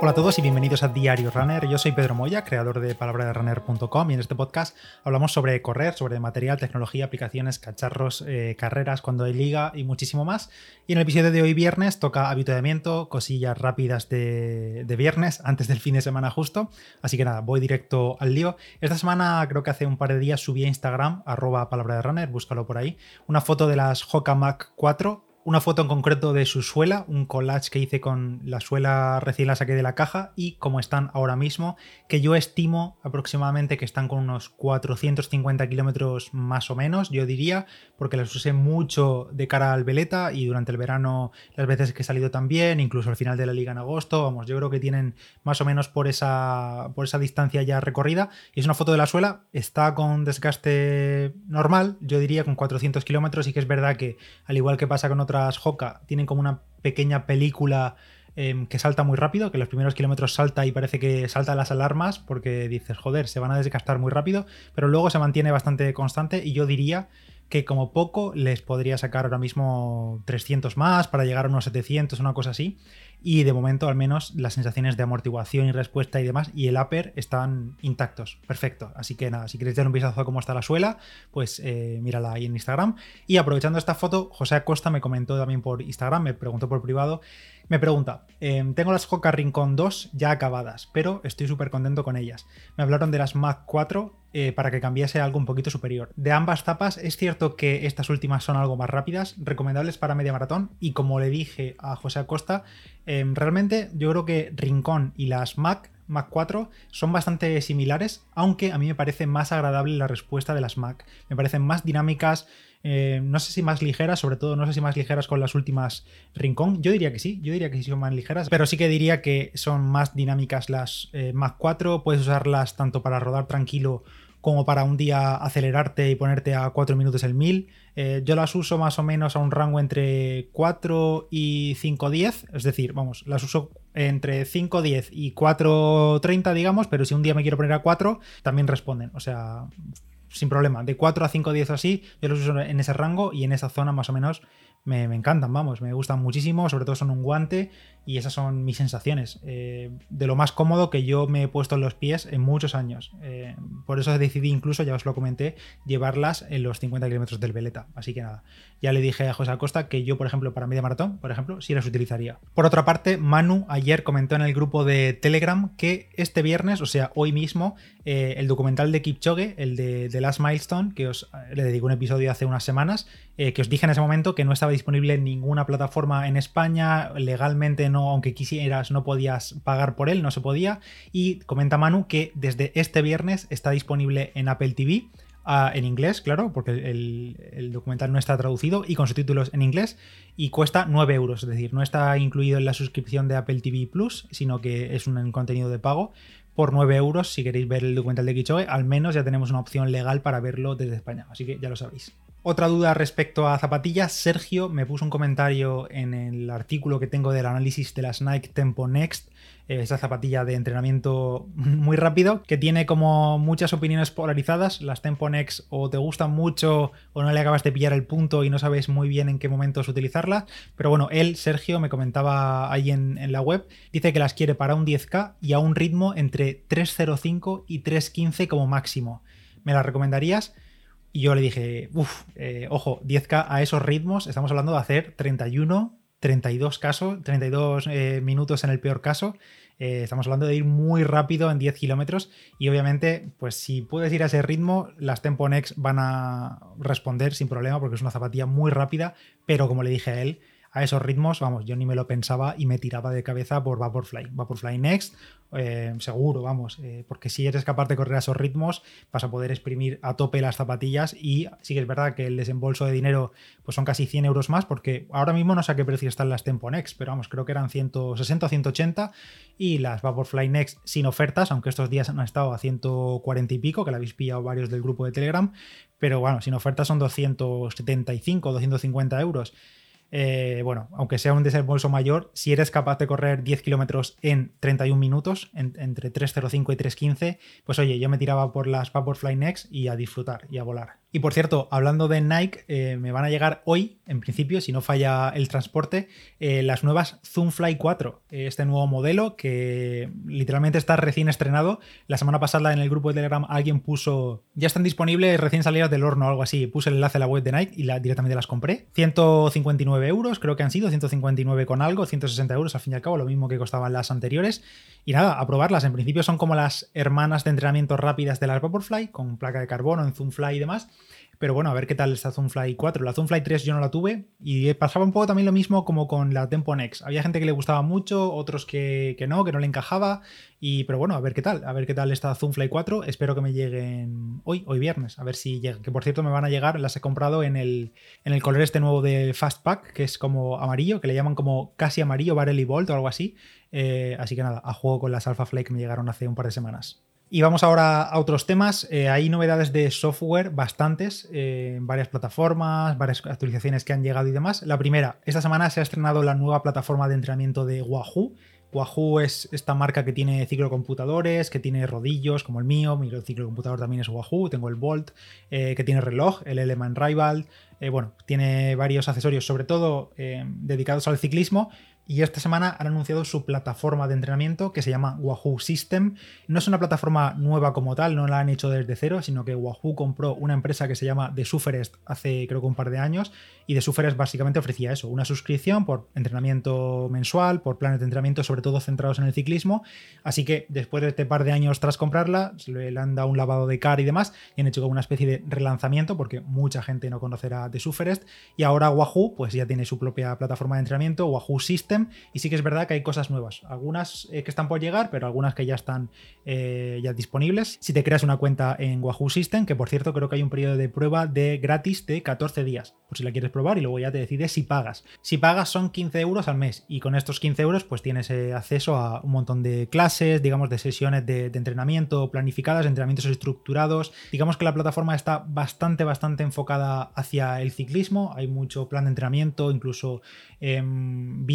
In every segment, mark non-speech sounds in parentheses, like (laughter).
Hola a todos y bienvenidos a Diario Runner. Yo soy Pedro Moya, creador de palabraderunner.com y en este podcast hablamos sobre correr, sobre material, tecnología, aplicaciones, cacharros, eh, carreras, cuando hay liga y muchísimo más. Y en el episodio de hoy viernes toca habituamiento, cosillas rápidas de, de viernes antes del fin de semana justo. Así que nada, voy directo al lío. Esta semana creo que hace un par de días subí a Instagram, arroba palabra de runner, búscalo por ahí, una foto de las Hoka Mac 4 una foto en concreto de su suela, un collage que hice con la suela recién la saqué de la caja y como están ahora mismo, que yo estimo aproximadamente que están con unos 450 kilómetros más o menos, yo diría, porque las usé mucho de cara al Veleta y durante el verano las veces que he salido también, incluso al final de la liga en agosto, vamos, yo creo que tienen más o menos por esa, por esa distancia ya recorrida. Y es una foto de la suela, está con desgaste normal, yo diría con 400 kilómetros y que es verdad que al igual que pasa con otras Hoka tienen como una pequeña película em, que salta muy rápido, que los primeros kilómetros salta y parece que salta las alarmas porque dices, joder, se van a desgastar muy rápido, pero luego se mantiene bastante constante y yo diría que como poco les podría sacar ahora mismo 300 más para llegar a unos 700, una cosa así. Y de momento, al menos, las sensaciones de amortiguación y respuesta y demás, y el upper están intactos. Perfecto. Así que nada, si queréis dar un vistazo a cómo está la suela, pues eh, mírala ahí en Instagram. Y aprovechando esta foto, José Acosta me comentó también por Instagram, me preguntó por privado me pregunta, em, tengo las Hoka Rincon 2 ya acabadas, pero estoy súper contento con ellas. Me hablaron de las Mac 4 eh, para que cambiase algo un poquito superior. De ambas tapas es cierto que estas últimas son algo más rápidas, recomendables para media maratón y como le dije a José Acosta, em, realmente yo creo que Rincon y las Mac Mac 4 son bastante similares, aunque a mí me parece más agradable la respuesta de las Mac. Me parecen más dinámicas, eh, no sé si más ligeras, sobre todo no sé si más ligeras con las últimas Rincón. Yo diría que sí, yo diría que sí son más ligeras, pero sí que diría que son más dinámicas las eh, Mac 4. Puedes usarlas tanto para rodar tranquilo como para un día acelerarte y ponerte a 4 minutos el 1000. Eh, yo las uso más o menos a un rango entre 4 y 5.10, es decir, vamos, las uso entre 5.10 y 4.30, digamos, pero si un día me quiero poner a 4, también responden. O sea, sin problema. De 4 a 5 10 o así, yo los uso en ese rango y en esa zona más o menos me, encantan, vamos, me gustan muchísimo, sobre todo son un guante y esas son mis sensaciones. Eh, de lo más cómodo que yo me he puesto en los pies en muchos años. Eh, por eso decidí incluso, ya os lo comenté, llevarlas en los 50 kilómetros del Veleta. Así que nada, ya le dije a José Acosta que yo, por ejemplo, para media maratón, por ejemplo, sí las utilizaría. Por otra parte, Manu ayer comentó en el grupo de Telegram que este viernes, o sea, hoy mismo, eh, el documental de Kipchoge, el de The Last Milestone, que os le dedico un episodio hace unas semanas, que os dije en ese momento que no estaba disponible en ninguna plataforma en España, legalmente no, aunque quisieras, no podías pagar por él, no se podía. Y comenta Manu que desde este viernes está disponible en Apple TV. Ah, en inglés, claro, porque el, documental no está traducido y con subtítulos en inglés y cuesta 9 euros, es decir, no está incluido en la suscripción de Apple TV Plus, sino que es un contenido de pago por 9 euros si queréis ver el documental de Kichoe, al menos ya tenemos una opción legal para verlo desde España, así que ya lo sabéis. Otra duda respecto a zapatillas, Sergio me puso un comentario en el artículo que tengo del análisis de las Nike Tempo Next, eh, esa zapatilla de entrenamiento (laughs) muy rápido, que tiene como muchas opiniones polarizadas. Las Tempo Next o te gustan mucho o no le acabas de pillar el punto y no sabes muy bien en qué momentos utilizarlas. Pero bueno, él, Sergio, me comentaba ahí en, en la web, dice que las quiere para un 10K y a un ritmo entre 3.05 y 3.15 como máximo. ¿Me las recomendarías? Y yo le dije, uff, eh, ojo, 10K a esos ritmos, estamos hablando de hacer 31, 32 casos, 32 eh, minutos en el peor caso. Eh, estamos hablando de ir muy rápido en 10 kilómetros y obviamente, pues si puedes ir a ese ritmo, las Tempo Next van a responder sin problema porque es una zapatilla muy rápida, pero como le dije a él, a esos ritmos, vamos, yo ni me lo pensaba y me tiraba de cabeza por Vaporfly. Vaporfly Next, eh, seguro, vamos, eh, porque si eres capaz de correr a esos ritmos, vas a poder exprimir a tope las zapatillas y sí que es verdad que el desembolso de dinero pues son casi 100 euros más, porque ahora mismo no sé a qué precio están las Tempo Next, pero vamos, creo que eran 160 o 180 y las Vaporfly Next sin ofertas, aunque estos días han estado a 140 y pico, que la habéis pillado varios del grupo de Telegram, pero bueno, sin ofertas son 275 o 250 euros. Eh, bueno, aunque sea un desembolso mayor, si eres capaz de correr 10 kilómetros en 31 minutos, entre 3.05 y 3.15, pues oye, yo me tiraba por las Vaporfly Next y a disfrutar y a volar. Y por cierto, hablando de Nike, eh, me van a llegar hoy, en principio, si no falla el transporte, eh, las nuevas Zoomfly 4. Este nuevo modelo que literalmente está recién estrenado. La semana pasada en el grupo de Telegram alguien puso, ya están disponibles recién salidas del horno o algo así. Puse el enlace a la web de Nike y directamente las compré. 159 euros, creo que han sido, 159 con algo, 160 euros al fin y al cabo, lo mismo que costaban las anteriores. Y nada, a probarlas. En principio son como las hermanas de entrenamiento rápidas de las Vaporfly, con placa de carbono en Zoomfly y demás. Pero bueno, a ver qué tal esta Zoomfly 4. La Zoomfly 3 yo no la tuve y pasaba un poco también lo mismo como con la Tempo Next. Había gente que le gustaba mucho, otros que, no, que no le encajaba. Y, pero bueno, a ver qué tal, a ver qué tal esta Zoomfly 4. Espero que me lleguen hoy, hoy viernes, a ver si llegan. Que por cierto me van a llegar, las he comprado en el, en el color este nuevo de Fastpack, que es como amarillo, que le llaman como casi amarillo, Barely Bolt o algo así. Eh, así que nada, a juego con las Alpha Fly que me llegaron hace un par de semanas. Y vamos ahora a otros temas. Eh, hay novedades de software bastantes, eh, en varias plataformas, varias actualizaciones que han llegado y demás. La primera, esta semana se ha estrenado la nueva plataforma de entrenamiento de Wahoo. Wahoo es esta marca que tiene ciclocomputadores, que tiene rodillos como el mío, mi ciclocomputador también es Wahoo, tengo el Bolt, eh, que tiene reloj, el Element Rival, bueno, tiene varios accesorios, sobre todo dedicados al ciclismo, y esta semana han anunciado su plataforma de entrenamiento que se llama Wahoo System. No es una plataforma nueva como tal, no la han hecho desde cero, sino que Wahoo compró una empresa que se llama The Suferest hace creo que un par de años y The Suferest básicamente ofrecía eso, una suscripción por entrenamiento mensual, por planes de entrenamiento sobre todo centrados en el ciclismo. Así que después de este par de años tras comprarla, le han dado un lavado de cara y demás y han hecho como una especie de relanzamiento porque mucha gente no conocerá The Suferest y ahora Wahoo pues ya tiene su propia plataforma de entrenamiento, Wahoo System y sí que es verdad que hay cosas nuevas, algunas eh, que están por llegar, pero algunas que ya están eh, ya disponibles. Si te creas una cuenta en Wahoo System, que por cierto creo que hay un periodo de prueba de gratis de 14 días, por si la quieres probar y luego ya te decides si pagas. Si pagas son 15 euros al mes y con estos 15 euros pues tienes eh, acceso a un montón de clases, digamos de sesiones de, de entrenamiento planificadas, entrenamientos estructurados. Digamos que la plataforma está bastante, bastante enfocada hacia el ciclismo, hay mucho plan de entrenamiento, incluso Em,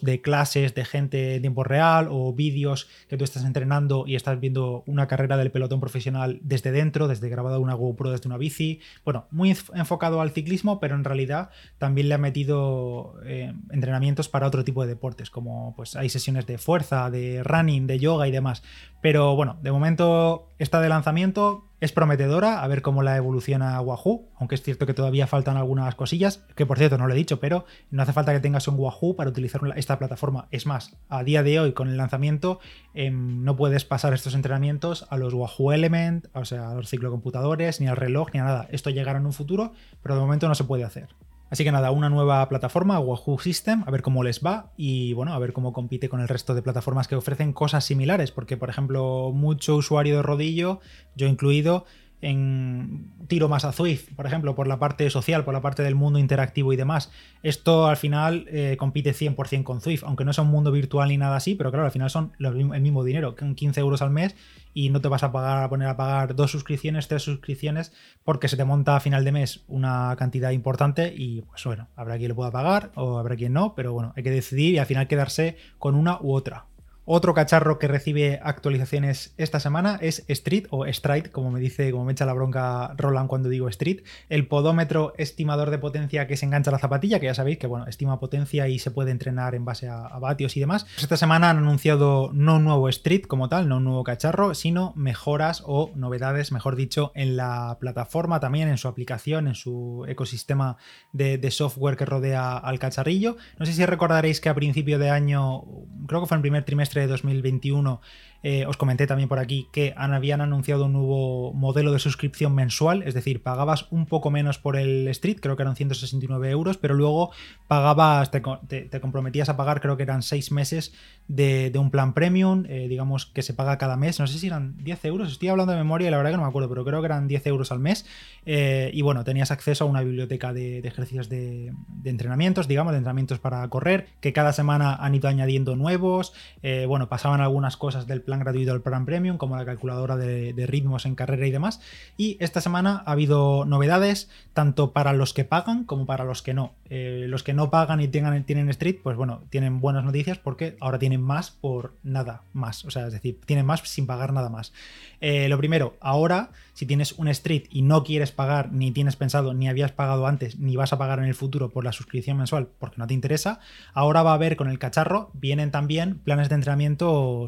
de clases de gente en tiempo real o vídeos que tú estás entrenando y estás viendo una carrera del pelotón profesional desde dentro, desde grabada una GoPro desde una bici. Bueno, muy enfocado al ciclismo, pero en realidad también le ha metido em, entrenamientos para otro tipo de deportes, como pues hay sesiones de fuerza, de running, de yoga y demás. Pero bueno, de momento está de lanzamiento, es prometedora, a ver cómo la evoluciona Wahoo, aunque es cierto que todavía faltan algunas cosillas, que por cierto no lo he dicho, pero no hace falta que tengas un Wahoo para utilizar esta plataforma. Es más, a día de hoy con el lanzamiento em, no puedes pasar estos entrenamientos a los Wahoo Element, o sea, a los ciclocomputadores, ni al reloj, ni a nada. Esto llegará en un futuro, pero de momento no se puede hacer. Así que nada, una nueva plataforma, Wahoo System, a ver cómo les va y bueno, a ver cómo compite con el resto de plataformas que ofrecen cosas similares, porque por ejemplo, mucho usuario de rodillo, yo incluido, en tiro más a Zwift, por ejemplo, por la parte social, por la parte del mundo interactivo y demás. Esto al final eh, compite 100% con Zwift, aunque no es un mundo virtual ni nada así, pero claro, al final son el mismo dinero, 15 euros al mes y no te vas a poner a pagar dos suscripciones, tres suscripciones, porque se te monta a final de mes una cantidad importante y pues bueno, habrá quien lo pueda pagar o habrá quien no, pero bueno, hay que decidir y al final quedarse con una u otra. Otro cacharro que recibe actualizaciones esta semana es Street o Stride, como me dice, como me echa la bronca Roland cuando digo Street, el podómetro estimador de potencia que se engancha a la zapatilla, que ya sabéis que bueno, estima potencia y se puede entrenar en base a, vatios y demás. Esta semana han anunciado no un nuevo Street como tal, no un nuevo cacharro, sino mejoras o novedades, mejor dicho, en la plataforma también, en su aplicación, en su ecosistema de, software que rodea al cacharrillo. No sé si recordaréis que a principio de año, creo que fue el primer trimestre de 2021 eh, os comenté también por aquí que habían anunciado un nuevo modelo de suscripción mensual, es decir, pagabas un poco menos por el Street, creo que eran 169 euros, pero luego pagabas, te, comprometías a pagar, creo que eran 6 meses de, un plan premium, eh, digamos que se paga cada mes, no sé si eran 10 euros, estoy hablando de memoria y la verdad que no me acuerdo, pero creo que eran 10 euros al mes, eh, y bueno, tenías acceso a una biblioteca de, ejercicios de, entrenamientos, digamos, de entrenamientos para correr, que cada semana han ido añadiendo nuevos, bueno, pasaban algunas cosas del plan gratuito al plan premium, como la calculadora de, ritmos en carrera y demás. Y esta semana ha habido novedades, tanto para los que pagan como para los que no. Eh, los que no pagan y tengan, tienen Street, pues bueno, tienen buenas noticias porque ahora tienen más por nada más. O sea, es decir, tienen más sin pagar nada más. Eh, lo primero, ahora, si tienes un Street y no quieres pagar, ni tienes pensado, ni habías pagado antes, ni vas a pagar en el futuro por la suscripción mensual porque no te interesa, ahora va a haber con el cacharro, vienen también planes de entrenamiento,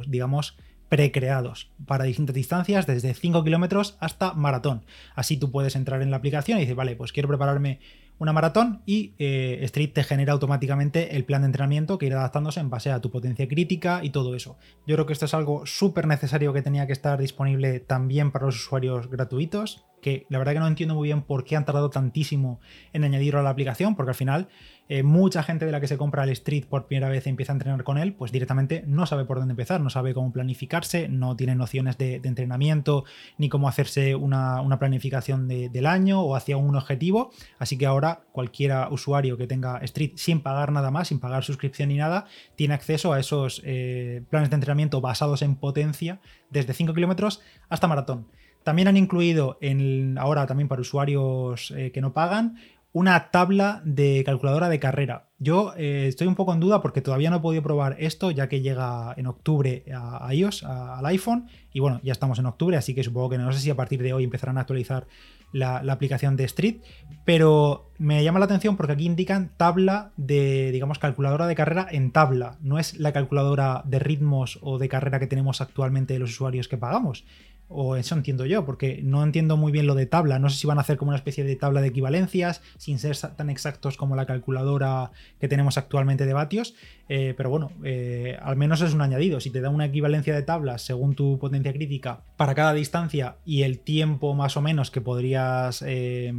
digamos, precreados para distintas distancias, desde 5 kilómetros hasta maratón. Así tú puedes entrar en la aplicación y decir, vale, pues quiero prepararme una maratón y eh, Street te genera automáticamente el plan de entrenamiento que irá adaptándose en base a tu potencia crítica y todo eso. Yo creo que esto es algo súper necesario que tenía que estar disponible también para los usuarios gratuitos que la verdad que no entiendo muy bien por qué han tardado tantísimo en añadirlo a la aplicación, porque al final eh, mucha gente de la que se compra el Street por primera vez y empieza a entrenar con él, pues directamente no sabe por dónde empezar, no sabe cómo planificarse, no tiene nociones de, entrenamiento, ni cómo hacerse una, planificación del año o hacia un objetivo. Así que ahora cualquier usuario que tenga Street sin pagar nada más, sin pagar suscripción ni nada, tiene acceso a esos eh, planes de entrenamiento basados en potencia desde 5 kilómetros hasta maratón. También han incluido en, ahora también para usuarios eh, que no pagan una tabla de calculadora de carrera. Yo eh, estoy un poco en duda porque todavía no he podido probar esto ya que llega en octubre a, iOS, al iPhone y bueno, ya estamos en octubre, así que supongo que no sé si a partir de hoy empezarán a actualizar la, aplicación de Street, pero me llama la atención porque aquí indican tabla de, digamos, calculadora de carrera en tabla, no es la calculadora de ritmos o de carrera que tenemos actualmente los usuarios que pagamos. O eso entiendo yo, porque no entiendo muy bien lo de tabla. No sé si van a hacer como una especie de tabla de equivalencias, sin ser tan exactos como la calculadora que tenemos actualmente de vatios. Eh, pero bueno, eh, al menos es un añadido. Si te da una equivalencia de tablas según tu potencia crítica para cada distancia y el tiempo más o menos que podrías eh,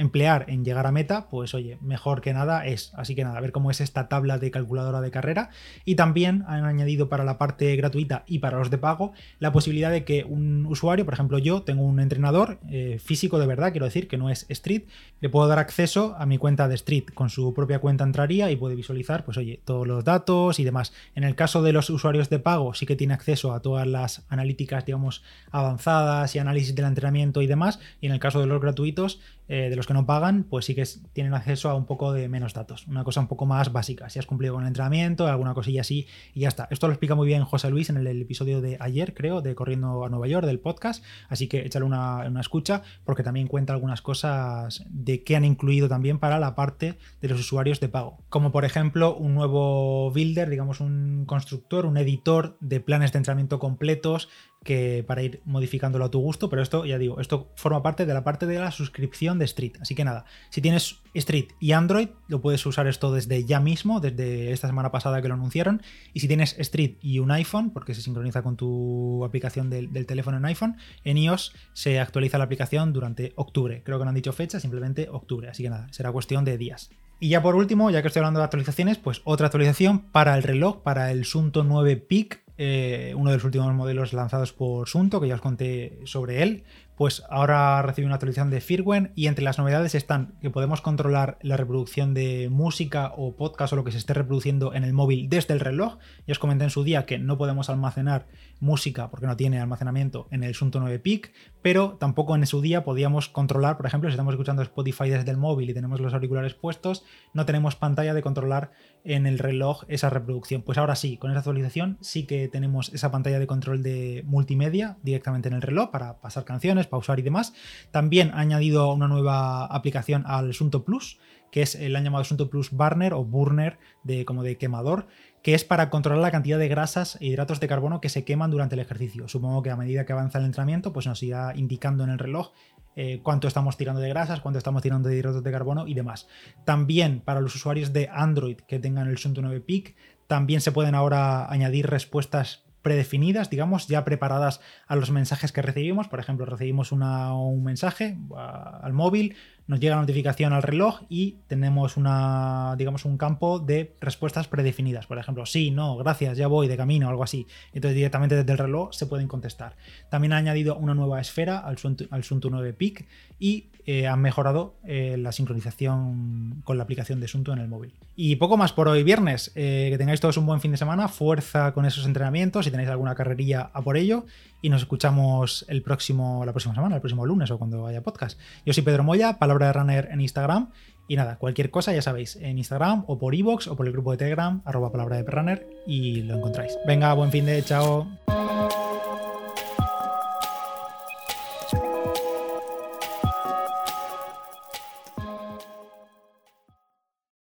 emplear en llegar a meta, pues oye, mejor que nada es. Así que nada, a ver cómo es esta tabla de calculadora de carrera. Y también han añadido para la parte gratuita y para los de pago la posibilidad de que un usuario, por ejemplo yo, tengo un entrenador eh, físico de verdad, quiero decir, que no es Street, le puedo dar acceso a mi cuenta de Street. Con su propia cuenta entraría y puede visualizar, pues oye, todos los datos y demás. En el caso de los usuarios de pago, sí que tiene acceso a todas las analíticas, digamos, avanzadas y análisis del entrenamiento y demás. Y en el caso de los gratuitos, eh, de los que no pagan, pues sí que tienen acceso a un poco de menos datos, una cosa un poco más básica. Si has cumplido con el entrenamiento, alguna cosilla así y ya está. Esto lo explica muy bien José Luis en el, episodio de ayer, creo, de Corriendo a Nueva York, del podcast. Así que échale una, una escucha porque también cuenta algunas cosas de que han incluido también para la parte de los usuarios de pago. Como por ejemplo un nuevo builder, digamos un constructor, un editor de planes de entrenamiento completos que para ir modificándolo a tu gusto, pero esto ya digo, esto forma parte de la parte de la suscripción de Street. Así que nada, si tienes Street y Android, lo puedes usar esto desde ya mismo, desde esta semana pasada que lo anunciaron. Y si tienes Street y un iPhone, porque se sincroniza con tu aplicación del, teléfono en iPhone, en iOS se actualiza la aplicación durante octubre. Creo que no han dicho fecha, simplemente octubre. Así que nada, será cuestión de días. Y ya por último, ya que estoy hablando de actualizaciones, pues otra actualización para el reloj, para el Sunto 9 Peak eh, uno de los últimos modelos lanzados por Sunto, que ya os conté sobre él, pues ahora recibe una actualización de firmware y entre las novedades están que podemos controlar la reproducción de música o podcast o lo que se esté reproduciendo en el móvil desde el reloj. Ya os comenté en su día que no podemos almacenar música porque no tiene almacenamiento en el Sunto 9 Peak, pero tampoco en su día podíamos controlar, por ejemplo, si estamos escuchando Spotify desde el móvil y tenemos los auriculares puestos, no tenemos pantalla de controlar en el reloj esa reproducción. Pues ahora sí, con esta actualización sí que tenemos esa pantalla de control de multimedia directamente en el reloj para pasar canciones, pausar y demás. También ha añadido una nueva aplicación al Sunto Plus, que es el han llamado Sunto Plus Burner o Burner de como de quemador, que es para controlar la cantidad de grasas e hidratos de carbono que se queman durante el ejercicio. Supongo que a medida que avanza el entrenamiento, pues nos irá indicando en el reloj eh, cuánto estamos tirando de grasas, cuánto estamos tirando de hidratos de carbono y demás. También para los usuarios de Android que tengan el Sunto 9 Peak, también se pueden ahora añadir respuestas predefinidas, digamos, ya preparadas a los mensajes que recibimos. Por ejemplo, recibimos un mensaje al móvil, nos llega la notificación al reloj y tenemos una, digamos, un campo de respuestas predefinidas. Por ejemplo, sí, no, gracias, ya voy de camino, algo así. Entonces directamente desde el reloj se pueden contestar. También ha añadido una nueva esfera al Suntu, al 9 Peak y eh, han mejorado eh, la sincronización con la aplicación de Suntu en el móvil. Y poco más por hoy viernes. Eh, que tengáis todos un buen fin de semana, fuerza con esos entrenamientos, si tenéis alguna carrerilla a por ello. Y nos escuchamos el próximo, la próxima semana, el próximo lunes o cuando haya podcast. Yo soy Pedro Moya, palabra de runner en Instagram. Y nada, cualquier cosa ya sabéis, en Instagram o por iVoox o por el grupo de Telegram, arroba palabra de runner y lo encontráis. Venga, buen fin de chao.